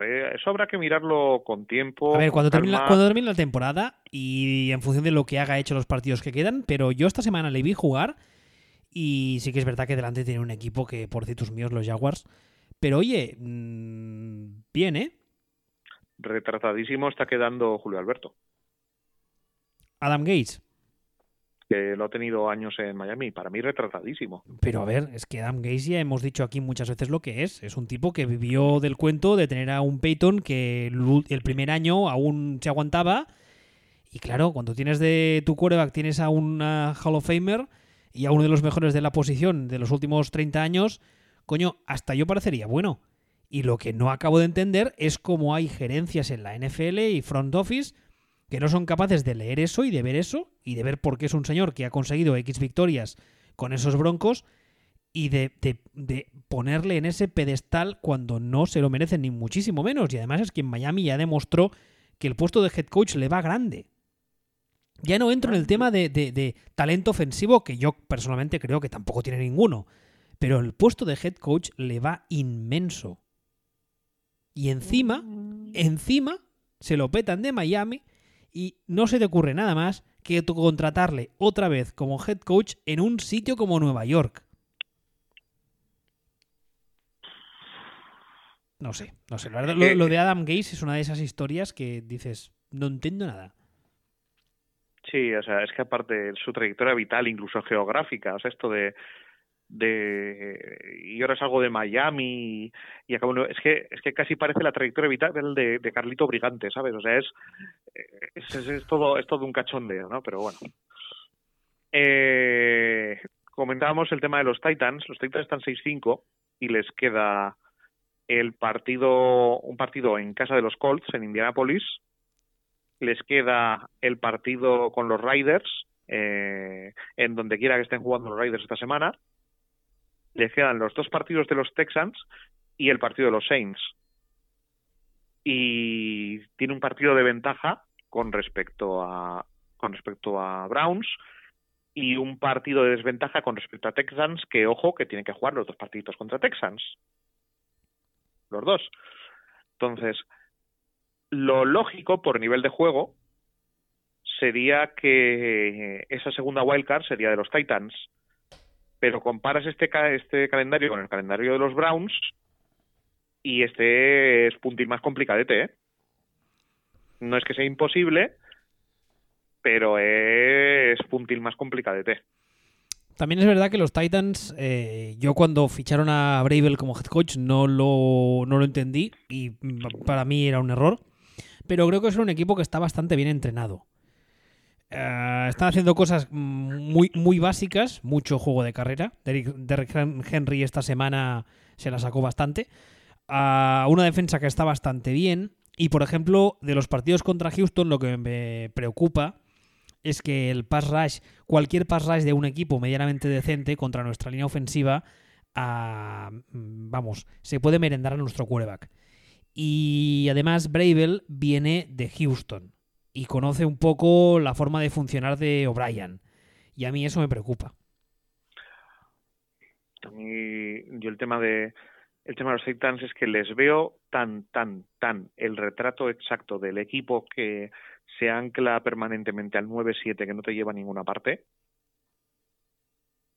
eh, eso habrá que mirarlo con tiempo. A ver, cuando termine, la, calma. cuando termine la temporada y en función de lo que haga hecho los partidos que quedan, pero yo esta semana le vi jugar y sí que es verdad que delante tiene un equipo que, por citos míos, los Jaguars. Pero oye, mm, bien, ¿eh? Retratadísimo está quedando Julio Alberto, Adam Gates. que lo ha tenido años en Miami. Para mí, retratadísimo. Pero a ver, es que Adam Gaze ya hemos dicho aquí muchas veces lo que es. Es un tipo que vivió del cuento de tener a un Peyton que el primer año aún se aguantaba. Y claro, cuando tienes de tu quarterback, tienes a un Hall of Famer y a uno de los mejores de la posición de los últimos 30 años, coño, hasta yo parecería bueno. Y lo que no acabo de entender es cómo hay gerencias en la NFL y front office que no son capaces de leer eso y de ver eso y de ver por qué es un señor que ha conseguido X victorias con esos broncos y de, ponerle en ese pedestal cuando no se lo merecen ni muchísimo menos. Y además es que en Miami ya demostró que el puesto de head coach le va grande. Ya no entro en el tema de talento ofensivo, que yo personalmente creo que tampoco tiene ninguno. Pero el puesto de head coach le va inmenso. Y encima, encima, se lo petan de Miami y no se te ocurre nada más que contratarle otra vez como head coach en un sitio como Nueva York. No sé, no sé. La verdad, lo, lo de Adam Gaze es una de esas historias que dices, no entiendo nada. Sí, o sea, es que aparte su trayectoria vital, incluso geográfica, o sea, esto de, de y ahora es algo de Miami y acabo es que es que casi parece la trayectoria vital de, Carlito Brigante sabes o sea es es, todo es todo un cachondeo no pero bueno. Eh, comentábamos el tema de los Titans. Los Titans están 6-5 y les queda el partido un partido en casa de los Colts en Indianapolis. Les queda el partido con los Riders eh, en donde quiera que estén jugando los Riders esta semana le quedan los dos partidos de los Texans y el partido de los Saints. Y tiene un partido de ventaja con respecto a con respecto a Browns y un partido de desventaja con respecto a Texans que ojo que tienen que jugar los dos partidos contra Texans. Los dos. Entonces, lo lógico por nivel de juego sería que esa segunda wildcard sería de los Titans pero comparas este, este calendario con el calendario de los Browns y este es puntil más complicadete, ¿eh? No es que sea imposible, pero es puntil más complicadete. También es verdad que los Titans, eh, yo cuando ficharon a Bravel como head coach no lo, no lo entendí y para mí era un error, pero creo que es un equipo que está bastante bien entrenado. Eh, están haciendo cosas muy, muy básicas, mucho juego de carrera. Derrick, Henry esta semana se la sacó bastante. a una defensa que está bastante bien. Y por ejemplo, de los partidos contra Houston, lo que me preocupa es que el pass rush, cualquier pass rush de un equipo medianamente decente contra nuestra línea ofensiva, ah, vamos, se puede merendar a nuestro quarterback. Y además, Bravel viene de Houston y conoce un poco la forma de funcionar de O'Brien. Y a mí eso me preocupa. A mí, yo el tema de el tema de los Titans es que les veo tan, tan, tan el retrato exacto del equipo que se ancla permanentemente al 9-7 que no te lleva a ninguna parte,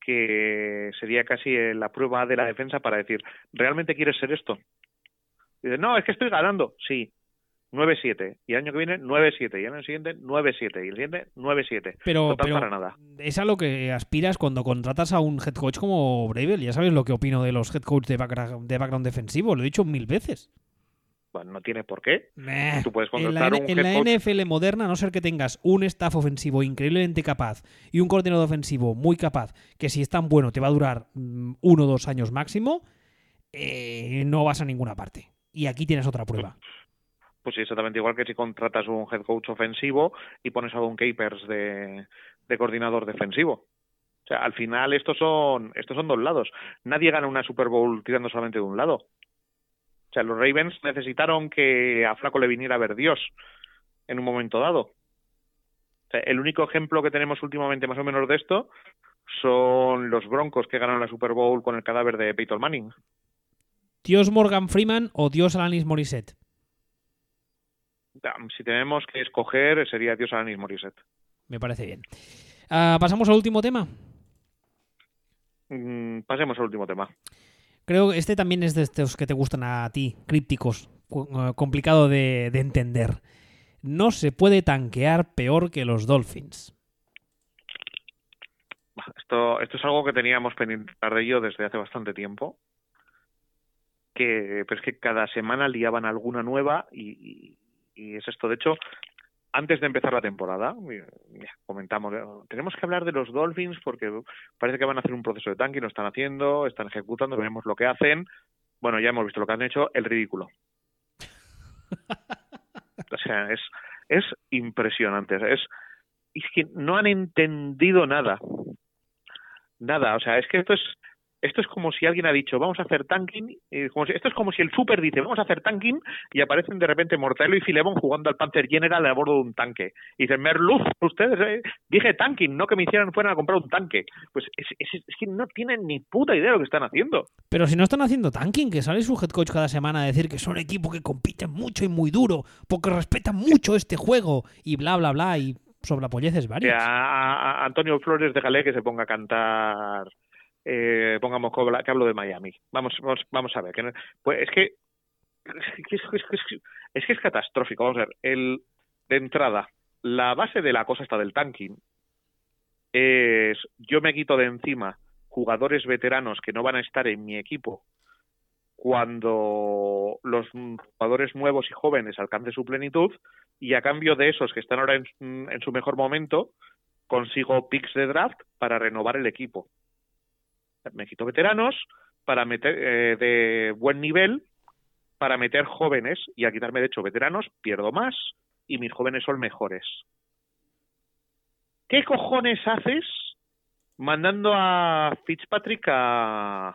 que sería casi la prueba de la defensa para decir, ¿realmente quieres ser esto? Dice, no, es que estoy ganando. Sí, 9-7. Y el año que viene 9-7. Y el año siguiente 9-7. Y el siguiente 9-7. Pero, para nada. es a lo que aspiras cuando contratas a un head coach como Bravel. Ya sabes lo que opino de los head coach de background, de background defensivo. Lo he dicho mil veces. Bueno, no tiene por qué. Tú puedes contratar en la, un en la NFL moderna, a no ser que tengas un staff ofensivo increíblemente capaz y un coordinador ofensivo muy capaz, que si es tan bueno te va a durar mm, uno o dos años máximo, eh, no vas a ninguna parte. Y aquí tienes otra prueba. Pues exactamente igual que si contratas un head coach ofensivo y pones a un Capers de, coordinador defensivo. O sea, al final estos son, estos son dos lados. Nadie gana una Super Bowl tirando solamente de un lado. O sea, los Ravens necesitaron que a Flaco le viniera a ver Dios en un momento dado. O sea, el único ejemplo que tenemos últimamente más o menos de esto son los Broncos que ganaron la Super Bowl con el cadáver de Peyton Manning. ¿Dios Morgan Freeman o Dios Alanis Morissette? Si tenemos que escoger, sería Dios Alanis Morissette. Me parece bien. Ah, ¿Pasamos al último tema? Mm, pasemos al último tema. Creo que este también es de estos que te gustan a ti, crípticos, eh, complicado de, entender. No se puede tanquear peor que los Dolphins. Esto, esto es algo que teníamos pendiente de ello desde hace bastante tiempo. Que, pero es que cada semana liaban alguna nueva y, y es esto. De hecho, antes de empezar la temporada, comentamos, tenemos que hablar de los Dolphins porque parece que van a hacer un proceso de tanque, lo están haciendo, están ejecutando, veremos lo que hacen. Bueno, ya hemos visto lo que han hecho, el ridículo. o sea, es, es impresionante. Es, es que no han entendido nada. Nada, o sea, es que esto es esto es como si alguien ha dicho, vamos a hacer tanking, como esto es como si el super dice, vamos a hacer tanking, y aparecen de repente Mortelo y Filemon jugando al Panther General a bordo de un tanque. Y dicen, Merluz, ustedes, eh, dije tanking, no que me hicieran fuera a comprar un tanque. Pues es, que no tienen ni puta idea de lo que están haciendo. Pero si no están haciendo tanking, que sale su head coach cada semana a decir que son equipo que compiten mucho y muy duro, porque respetan mucho este juego, y bla, bla, bla, y sobrapolleces varias. A, a Antonio Flores déjale que se ponga a cantar eh, pongamos que hablo de Miami. Vamos, vamos, vamos a ver. Que pues es que es que es, catastrófico. Vamos a ver. El, de entrada, la base de la cosa está del tanking es yo me quito de encima jugadores veteranos que no van a estar en mi equipo cuando los jugadores nuevos y jóvenes alcancen su plenitud y a cambio de esos que están ahora en su mejor momento consigo picks de draft para renovar el equipo. Me quito veteranos para meter eh, de buen nivel para meter jóvenes y a quitarme de hecho veteranos pierdo más y mis jóvenes son mejores. ¿Qué cojones haces mandando a Fitzpatrick a,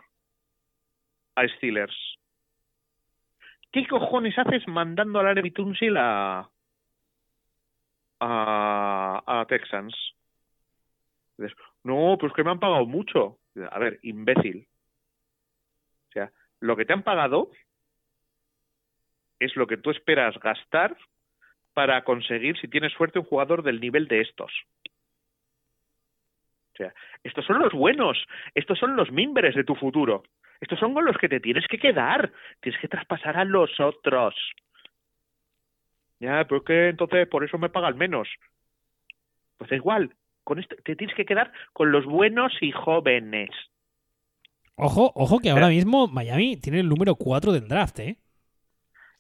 a Steelers? ¿Qué cojones haces mandando a Larry Tunsil a, a, a Texans? No, pues que me han pagado mucho. A ver, imbécil. O sea, lo que te han pagado es lo que tú esperas gastar para conseguir, si tienes suerte, un jugador del nivel de estos. O sea, estos son los buenos, estos son los mimbres de tu futuro, estos son con los que te tienes que quedar, tienes que traspasar a los otros. Ya, pero es que entonces por eso me pagan menos. Pues da igual, con esto te tienes que quedar con los buenos y jóvenes. Ojo, ojo que ahora mismo Miami tiene el número 4 del draft, ¿eh?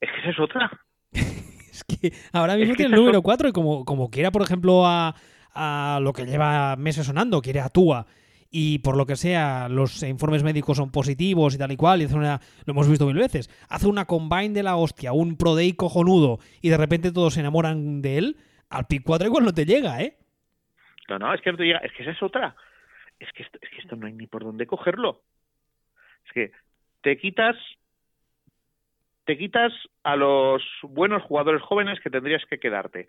Es que esa es otra. es que ahora mismo tiene el número 4 y como, como quiera, por ejemplo, a, a lo que lleva meses sonando, quiere a Tua y por lo que sea los informes médicos son positivos y tal y cual, y hace una, lo hemos visto mil veces, hace una combine de la hostia, un Pro Day cojonudo y de repente todos se enamoran de él, al pick 4 igual no te llega, ¿eh? No, no, es que no te llega, es que esa es otra. Es que esto, es que esto no hay ni por dónde cogerlo. Es que te quitas te quitas a los buenos jugadores jóvenes que tendrías que quedarte.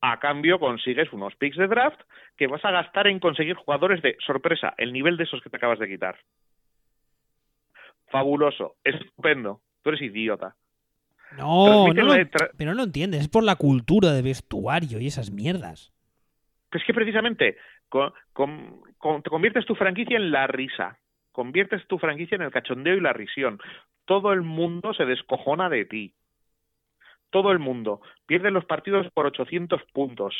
A cambio consigues unos picks de draft que vas a gastar en conseguir jugadores de sorpresa, el nivel de esos que te acabas de quitar. Fabuloso, estupendo. Tú eres idiota. No, no pero no lo entiendes, es por la cultura de vestuario y esas mierdas. Es que precisamente te conviertes tu franquicia en la risa, conviertes tu franquicia en el cachondeo y la risión. Todo el mundo se descojona de ti. Todo el mundo. Pierde los partidos por 800 puntos,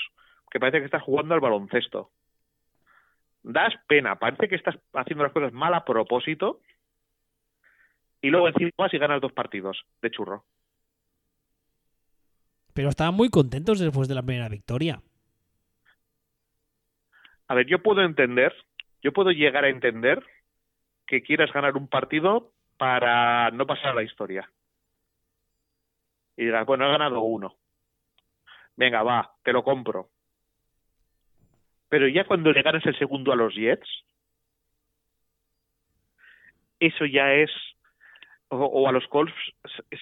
que parece que estás jugando al baloncesto. Das pena, parece que estás haciendo las cosas mal a propósito y luego encima vas y ganas dos partidos de churro. Pero estaban muy contentos después de la primera victoria. A ver, yo puedo entender, yo puedo llegar a entender que quieras ganar un partido para no pasar a la historia. Y digas, bueno, he ganado uno. Venga, va, te lo compro. Pero ya cuando le ganas el segundo a los Jets, eso ya es, o, a los Colts, es,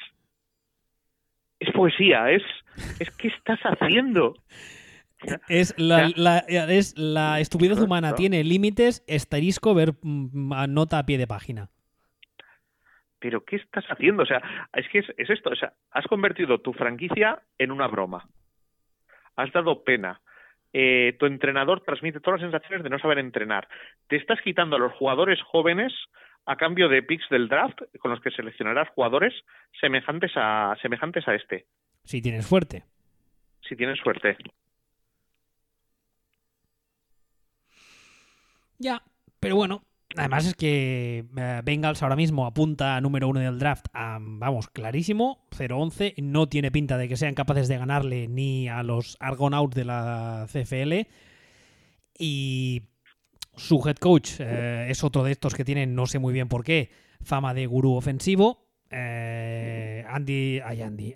es poesía, es, es ¿qué estás haciendo? Es la, es la estupidez humana, tiene límites, estarisco, ver mm, nota a pie de página. Pero ¿qué estás haciendo? O sea, es que es, esto, o sea, has convertido tu franquicia en una broma. Has dado pena. Eh, tu entrenador transmite todas las sensaciones de no saber entrenar. Te estás quitando a los jugadores jóvenes a cambio de picks del draft con los que seleccionarás jugadores semejantes a semejantes a este. Si tienes suerte. Si tienes suerte. Ya, pero bueno, además es que eh, Bengals ahora mismo apunta número uno del draft, vamos, clarísimo, 0-11, no tiene pinta de que sean capaces de ganarle ni a los Argonauts de la CFL y su head coach eh, es otro de estos que tienen, no sé muy bien por qué, fama de gurú ofensivo. Eh, Andy, ay Andy,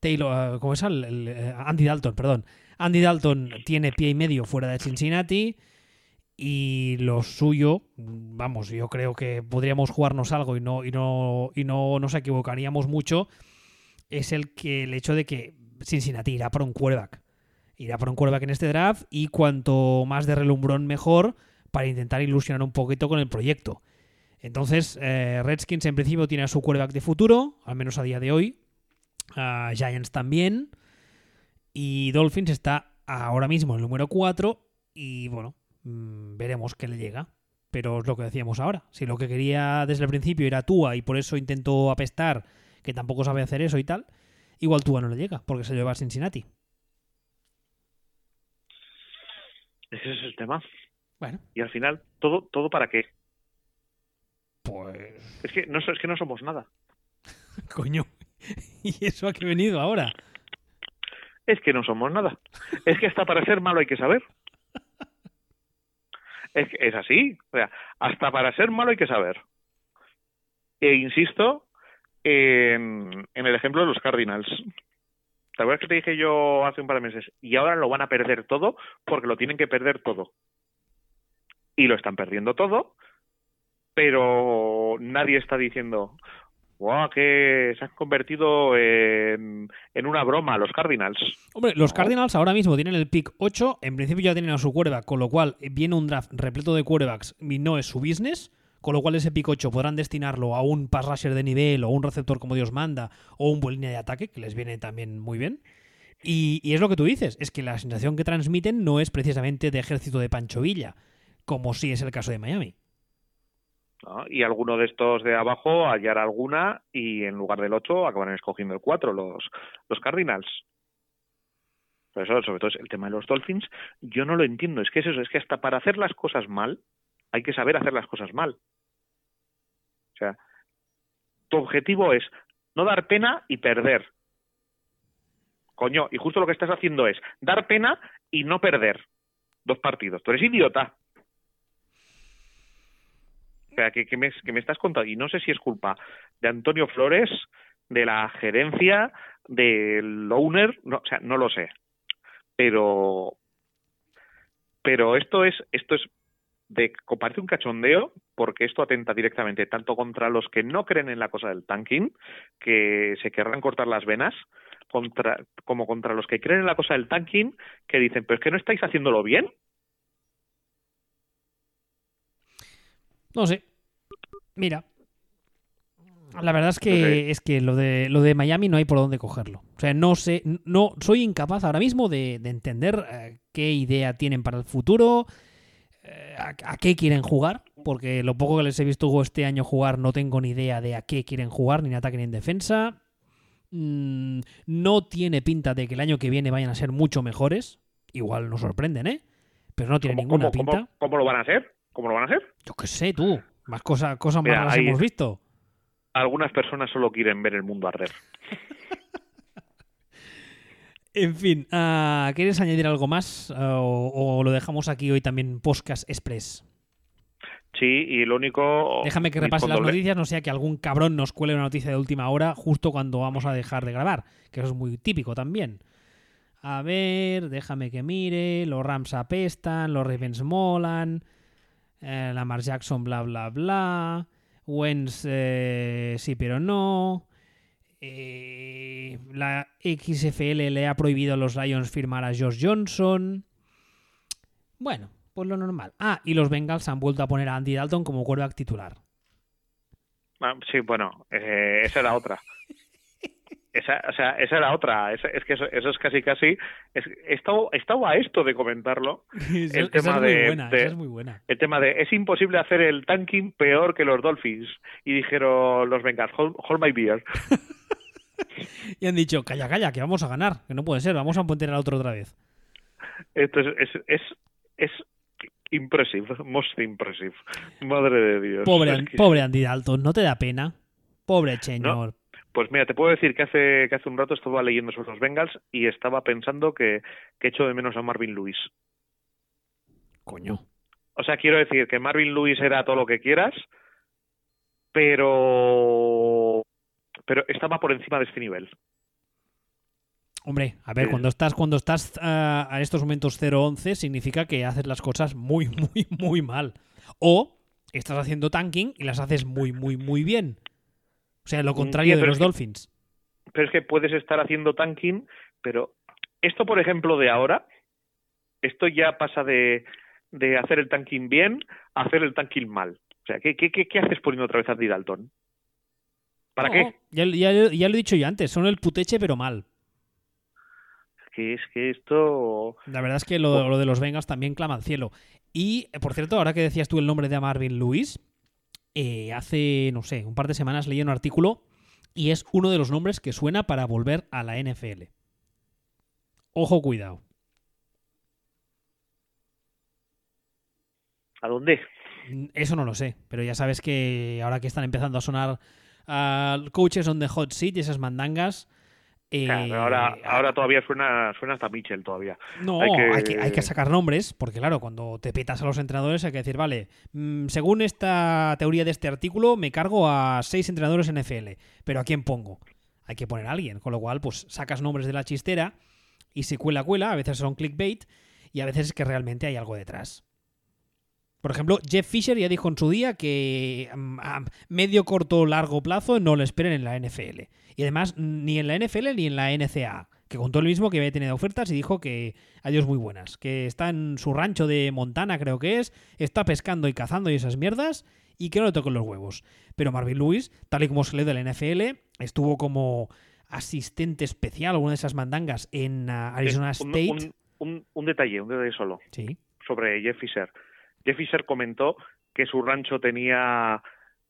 Taylor, ¿cómo es? Andy Dalton, perdón. Andy Dalton tiene pie y medio fuera de Cincinnati y lo suyo, vamos, yo creo que podríamos jugarnos algo y no, y no, y no nos equivocaríamos mucho, es el que el hecho de que Cincinnati irá por un quarterback. Irá por un quarterback en este draft y cuanto más de relumbrón mejor para intentar ilusionar un poquito con el proyecto. Entonces, eh, Redskins en principio tiene a su quarterback de futuro, al menos a día de hoy. Giants también. Y Dolphins está ahora mismo en el número 4. Y bueno, Mm, veremos qué le llega. Pero es lo que decíamos ahora. Si lo que quería desde el principio era Tua y por eso intentó apestar, que tampoco sabe hacer eso y tal, igual Tua no le llega, porque se lleva a Cincinnati. Ese es el tema. Bueno. Y al final, ¿todo, todo para qué? Pues. Es que no, es que no somos nada. Coño. ¿Y eso a qué venido ahora? Es que no somos nada. Es que hasta para ser malo hay que saber. Es, es así. O sea, hasta para ser malo hay que saber. E insisto en, en el ejemplo de los Cardinals. ¿Te acuerdas que te dije yo hace un par de meses? Y ahora lo van a perder todo porque lo tienen que perder todo. Y lo están perdiendo todo, pero nadie está diciendo, wow, que se han convertido en, en, una broma los Cardinals. Hombre, los Cardinals ahora mismo tienen el pick 8, en principio ya tienen a su quarterback, con lo cual viene un draft repleto de quarterbacks y no es su business, con lo cual ese pick 8 podrán destinarlo a un pass rusher de nivel o un receptor como Dios manda o un buen línea de ataque, que les viene también muy bien. Y, y, es lo que tú dices, es que la sensación que transmiten no es precisamente de ejército de Pancho Villa, como sí es el caso de Miami. ¿No? Y alguno de estos de abajo hallar alguna y en lugar del 8 acabarán escogiendo el 4 los, los Cardinals. Eso, sobre todo el tema de los Dolphins, yo no lo entiendo. Es que es eso, es que hasta para hacer las cosas mal, hay que saber hacer las cosas mal. O sea, tu objetivo es no dar pena y perder. Coño, y justo lo que estás haciendo es dar pena y no perder dos partidos. Tú eres idiota. O sea, que, que, me, que me estás contando, y no sé si es culpa de Antonio Flores, de la gerencia, del owner, no, o sea, no lo sé. Pero pero esto es esto es de parece un cachondeo porque esto atenta directamente tanto contra los que no creen en la cosa del tanking, que se querrán cortar las venas, contra, como contra los que creen en la cosa del tanking, que dicen, pero es que no estáis haciéndolo bien. No sé. Mira. La verdad es que es que lo de lo de Miami no hay por dónde cogerlo. O sea, no sé, no soy incapaz ahora mismo de, de entender eh, qué idea tienen para el futuro, eh, a, a, qué quieren jugar, porque lo poco que les he visto este año jugar no tengo ni idea de a qué quieren jugar, ni en ataque ni en defensa. Mm, no tiene pinta de que el año que viene vayan a ser mucho mejores. Igual nos sorprenden, ¿eh? Pero no tiene ¿Cómo, ninguna cómo, pinta. ¿cómo, ¿Cómo lo van a hacer? ¿Cómo lo van a hacer? Yo qué sé, tú. Más cosas cosas Mira, más las ahí- hemos visto. Algunas personas solo quieren ver el mundo arder. En fin, ah, ¿quieres añadir algo más? Ah, o, o lo dejamos aquí hoy también Podcast Express? Sí, y lo único... Déjame que repase las noticias, no sea que algún cabrón nos cuele una noticia de última hora justo cuando vamos a dejar de grabar, que eso es muy típico también. A ver, déjame que mire, los Rams apestan, los Ravens molan, eh, Lamar Jackson bla bla bla, Wentz eh, sí pero no, eh, la XFL le ha prohibido a los Lions firmar a Josh Johnson. Bueno, pues lo normal. Ah, y los Bengals han vuelto a poner a Andy Dalton como quarterback titular. Ah, sí, bueno, eh, esa era otra. Esa, o sea, esa era otra. Es, es que eso, eso es casi, casi. Es, he, estado, he estado a esto de comentarlo. Esa- El esa tema es muy de- buena, de- esa es muy buena. El tema de es imposible hacer el tanking peor que los Dolphins. Y dijeron los Bengals, hold, hold my beer. Y han dicho, calla, calla, que vamos a ganar, que no puede ser, vamos a poner al otro otra vez. Esto es, es, es, es impressive, most impressive. Madre de Dios. Pobre, Es pobre Andy Dalton, ¿no te da pena? Pobre señor. Pues mira, te puedo decir que hace, que hace un rato estaba leyendo sobre los Bengals y estaba pensando que, que echo de menos a Marvin Lewis. Coño. O sea, quiero decir que Marvin Lewis era todo lo que quieras, pero pero estaba por encima de este nivel. Hombre, a ver, Sí. cuando estás, cuando estás ah, a estos momentos 0-11, significa que haces las cosas muy, muy, muy mal. O estás haciendo tanking y las haces muy, muy, muy bien. O sea, lo contrario Mm, Ya, de los que- Dolphins. Pero es que puedes estar haciendo tanking, pero esto, por ejemplo, de ahora, esto ya pasa de, de hacer el tanking bien a hacer el tanking mal. O sea, ¿qué, qué, qué, qué haces poniendo otra vez a Dalton? ¿Para No, qué? Ya, ya- ya lo he dicho yo antes, son el puteche pero mal. Que es que esto... La verdad es que lo, lo de los Bengals también clama al cielo. Y, por cierto, ahora que decías tú el nombre de Marvin Lewis, eh, hace, no sé, un par de semanas leí un artículo y es uno de los nombres que suena para volver a la NFL. Ojo, cuidado. ¿A dónde? Mm, eso no lo sé, pero ya sabes que ahora que están empezando a sonar uh, coaches on the hot seat y esas mandangas. Eh, ahora, ahora todavía suena, suena hasta Mitchell todavía. No, hay que... Hay, que, sacar nombres, porque claro, cuando te petas a los entrenadores hay que decir, vale, mm, según esta teoría de este artículo, me cargo a seis entrenadores NFL, pero ¿a quién pongo? Hay que poner a alguien, con lo cual, pues sacas nombres de la chistera y si cuela, cuela, a veces son clickbait y a veces es que realmente hay algo detrás. Por ejemplo, Jeff Fisher ya dijo en su día que mm, a medio, corto o largo plazo no lo esperen en la NFL. Y además, ni en la NFL ni en la NCA. Que contó el mismo que había tenido ofertas y dijo que adiós muy buenas. Que está en su rancho de Montana, creo que es, está pescando y cazando y esas mierdas, y que no le toquen los huevos. Pero Marvin Lewis, tal y como se lee de la NFL, estuvo como asistente especial, una de esas mandangas en uh, Arizona State. Un, un, detalle, un detalle solo. Sí. Sobre Jeff Fisher Jeff Fisher comentó que su rancho tenía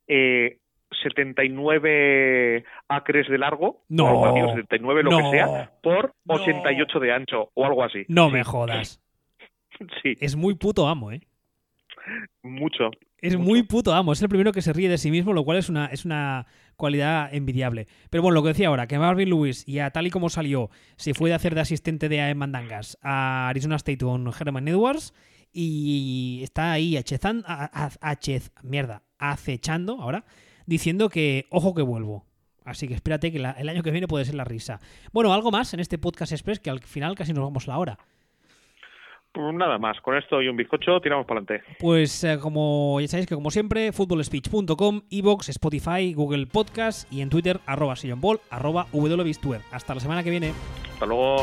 eh, 79 acres de largo, no, o 79 lo que sea, por 88 de ancho o algo así. No me jodas. sí. Es muy puto amo, ¿eh? Mucho. Es muy puto amo. Es el primero que se ríe de sí mismo, lo cual es una, es una cualidad envidiable. Pero bueno, lo que decía ahora, que Marvin Lewis, ya tal y como salió, se fue de hacer de asistente de AM Mandangas a Arizona State con Herman Edwards y está ahí achezando, mierda, acechando ahora, diciendo que ojo que vuelvo. Así que espérate que el año que viene puede ser la risa. Bueno, algo más en este podcast express que al final casi nos vamos la hora. Pues nada más, con esto y un bizcocho tiramos para adelante. Pues eh, como ya sabéis que como siempre, footballspeech.com, Evox, Spotify, Google Podcast y en Twitter, arroba sillonball, arroba Hasta la semana que viene. Hasta luego.